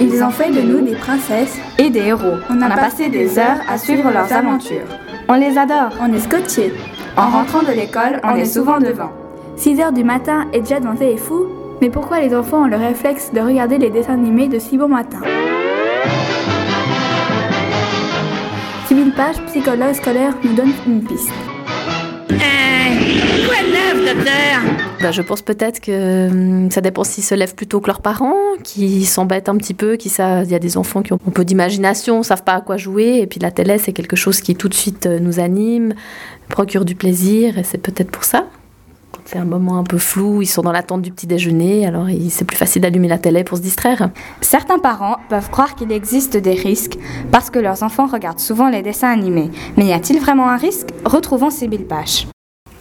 Ils ont fait de nous des princesses et des héros. On a, passé des heures à suivre leurs aventures. On les adore. On est scotché. En rentrant de l'école, on est souvent devant. 6 heures du matin et déjà devant est fou. Mais pourquoi les enfants ont le réflexe de regarder les dessins animés de si bon matin? Sybille Page, psychologue scolaire, nous donne une piste. quoi de neuf, docteur? Bah, je pense peut-être que hum, ça dépend s'ils se lèvent plutôt que leurs parents, qui s'embêtent un petit peu, qui il y a des enfants qui ont un peu d'imagination, savent pas à quoi jouer, et puis la télé c'est quelque chose qui tout de suite euh, nous anime, procure du plaisir, et c'est peut-être pour ça. Quand c'est un moment un peu flou, ils sont dans l'attente du petit déjeuner, alors c'est plus facile d'allumer la télé pour se distraire. Certains parents peuvent croire qu'il existe des risques parce que leurs enfants regardent souvent les dessins animés. Mais y a-t-il vraiment un risque? Retrouvons Sybille Pache.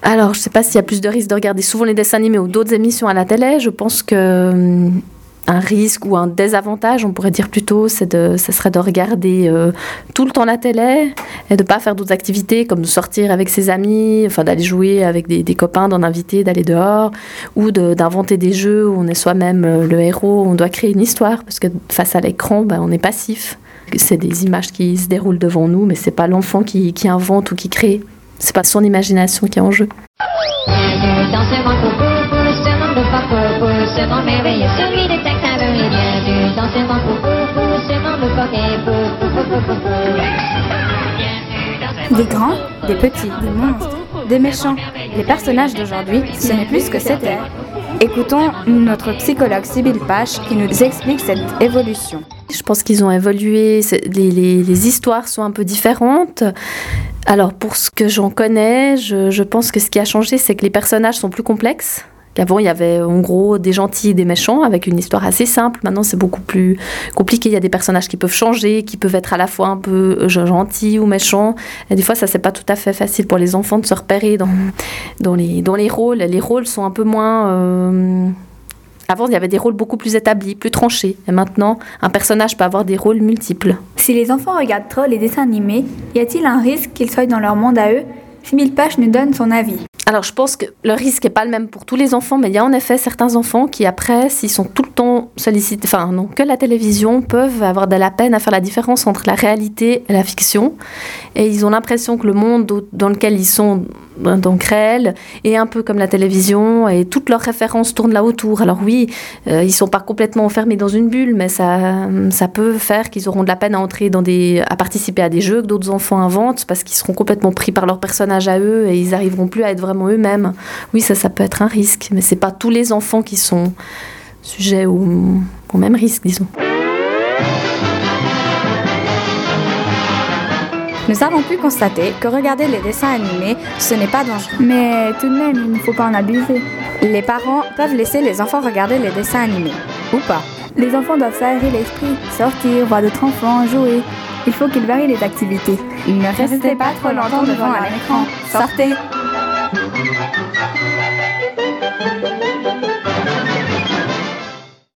Alors, je ne sais pas s'il y a plus de risques de regarder souvent les dessins animés ou d'autres émissions à la télé. Je pense que hum, un risque ou un désavantage, on pourrait dire plutôt, c'est de, ce serait de regarder euh, tout le temps la télé et de pas faire d'autres activités comme de sortir avec ses amis, enfin d'aller jouer avec des, copains, d'en inviter, d'aller dehors, ou d'inventer des jeux où on est soi-même euh, le héros, on doit créer une histoire parce que face à l'écran, ben, on est passif. C'est des images qui se déroulent devant nous, mais c'est pas l'enfant qui, qui invente ou qui crée. C'est pas son imagination qui est en jeu. Des grands, des petits, des monstres, des méchants. Les personnages d'aujourd'hui, ce n'est plus ce que c'était. Écoutons notre psychologue Sybille Pache qui nous explique cette évolution. Je pense qu'ils ont évolué, les, histoires sont un peu différentes. Alors pour ce que j'en connais, je, pense que ce qui a changé, c'est que les personnages sont plus complexes. Qu'avant, il y avait en gros des gentils et des méchants avec une histoire assez simple. Maintenant, c'est beaucoup plus compliqué. Il y a des personnages qui peuvent changer, qui peuvent être à la fois un peu euh, gentils ou méchants. Et des fois, ça, c'est pas tout à fait facile pour les enfants de se repérer dans, dans, les, dans les rôles. Les rôles sont un peu moins. Euh, avant, il y avait des rôles beaucoup plus établis, plus tranchés. Et maintenant, un personnage peut avoir des rôles multiples. Si les enfants regardent trop les dessins animés, y a-t-il un risque qu'ils soient dans leur monde à eux? Simile Page nous donne son avis. Alors, je pense que le risque n'est pas le même pour tous les enfants, mais il y a en effet certains enfants qui, après, s'ils sont tout le temps sollicités, enfin, non, que la télévision, peuvent avoir de la peine à faire la différence entre la réalité et la fiction. Et ils ont l'impression que le monde dans lequel ils sont, donc réel, est un peu comme la télévision et toutes leurs références tournent là autour. Alors, oui, euh, ils sont pas complètement enfermés dans une bulle, mais ça, ça peut faire qu'ils auront de la peine à entrer dans des, à participer à des jeux que d'autres enfants inventent parce qu'ils seront complètement pris par leur personnage à eux et ils n'arriveront plus à être vraiment eux-mêmes. Oui, ça, ça peut être un risque, mais c'est pas tous les enfants qui sont sujets au, au même risque, disons. Nous avons pu constater que regarder les dessins animés, ce n'est pas dangereux. Mais tout de même, il ne faut pas en abuser. Les parents peuvent laisser les enfants regarder les dessins animés, ou pas. Les enfants doivent s'aérer l'esprit, sortir, voir d'autres enfants, jouer. Il faut qu'ils varient les activités. Ne restez pas trop longtemps devant un écran. Sortez.